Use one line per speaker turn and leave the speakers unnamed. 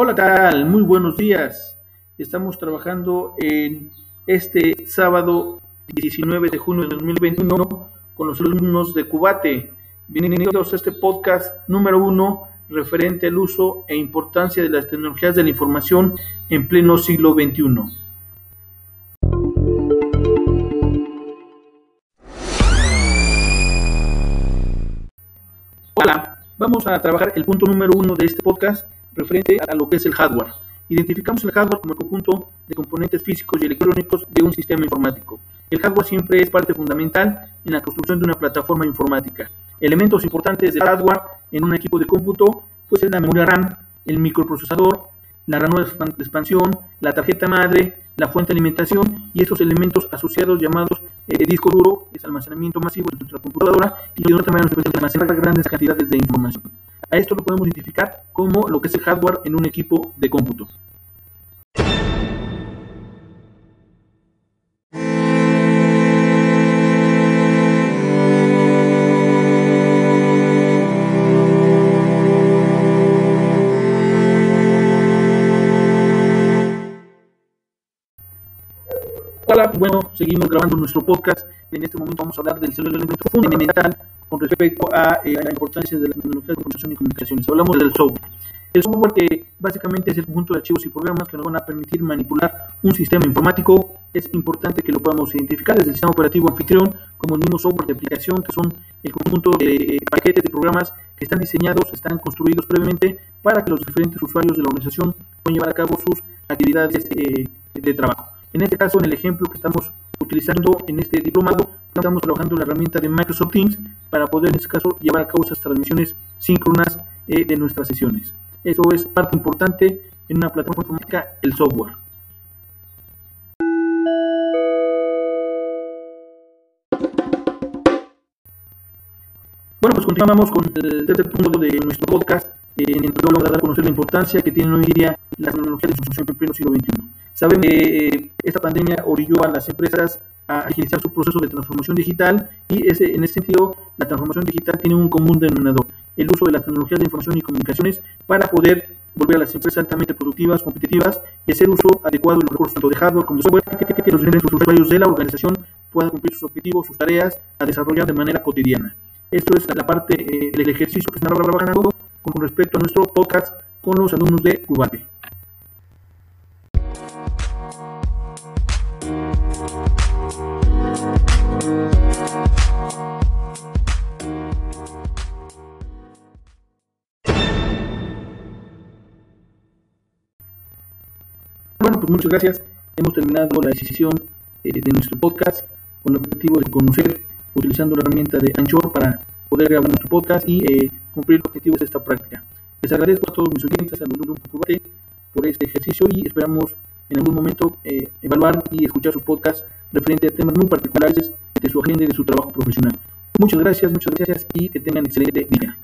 Hola, ¿qué tal? Muy buenos días. Estamos trabajando en este sábado 19 de junio de 2021 con los alumnos de Cubate. Bienvenidos a este podcast número uno referente al uso e importancia de las tecnologías de la información en pleno siglo XXI. Hola, vamos a trabajar el punto número uno de este podcast referente a lo que es el hardware. Identificamos el hardware como el conjunto de componentes físicos y electrónicos de un sistema informático. El hardware siempre es parte fundamental en la construcción de una plataforma informática. Elementos importantes del hardware en un equipo de cómputo pues es la memoria RAM, el microprocesador, la RAM de expansión, la tarjeta madre, la fuente de alimentación y estos elementos asociados llamados eh, disco duro, es almacenamiento masivo de nuestra computadora y de otra manera nos permite almacenar grandes cantidades de información. A esto lo podemos identificar como lo que es el hardware en un equipo de cómputo. Hola, bueno, seguimos grabando nuestro podcast. En este momento vamos a hablar del elemento fundamental con respecto a eh, la importancia de las tecnologías de comunicación y comunicaciones. Hablamos del software. El software que básicamente es el conjunto de archivos y programas que nos van a permitir manipular un sistema informático. Es importante que lo podamos identificar desde el sistema operativo anfitrión como el mismo software de aplicación que son el conjunto de eh, paquetes de programas que están diseñados, están construidos previamente para que los diferentes usuarios de la organización puedan llevar a cabo sus actividades eh, de trabajo. En este caso, en el ejemplo que estamos utilizando en este diplomado, estamos trabajando la herramienta de Microsoft Teams para poder, en este caso, llevar a cabo esas transmisiones síncronas eh, de nuestras sesiones. Eso es parte importante en una plataforma informática, el software. Bueno, pues continuamos con el tercer punto de nuestro podcast, en el que vamos a dar a conocer la importancia que tienen hoy día las tecnologías de en pleno siglo XXI. Saben que eh, esta pandemia orilló a las empresas a agilizar su proceso de transformación digital y ese, en ese sentido la transformación digital tiene un común denominador, el uso de las tecnologías de información y comunicaciones para poder volver a las empresas altamente productivas, competitivas y hacer uso adecuado de los recursos tanto de hardware como de software que, que los usuarios de la organización puedan cumplir sus objetivos, sus tareas a desarrollar de manera cotidiana. Esto es la parte eh, del ejercicio que estamos trabajando con respecto a nuestro podcast con los alumnos de Cubate. Bueno, pues muchas gracias. Hemos terminado la decisión eh, de nuestro podcast con el objetivo de conocer, utilizando la herramienta de Anchor para poder grabar nuestro podcast y eh, cumplir los objetivos de esta práctica. Les agradezco a todos mis oyentes, a los Grupo por este ejercicio y esperamos en algún momento eh, evaluar y escuchar sus podcasts referente a temas muy particulares de su agenda y de su trabajo profesional. Muchas gracias, muchas gracias y que tengan excelente día.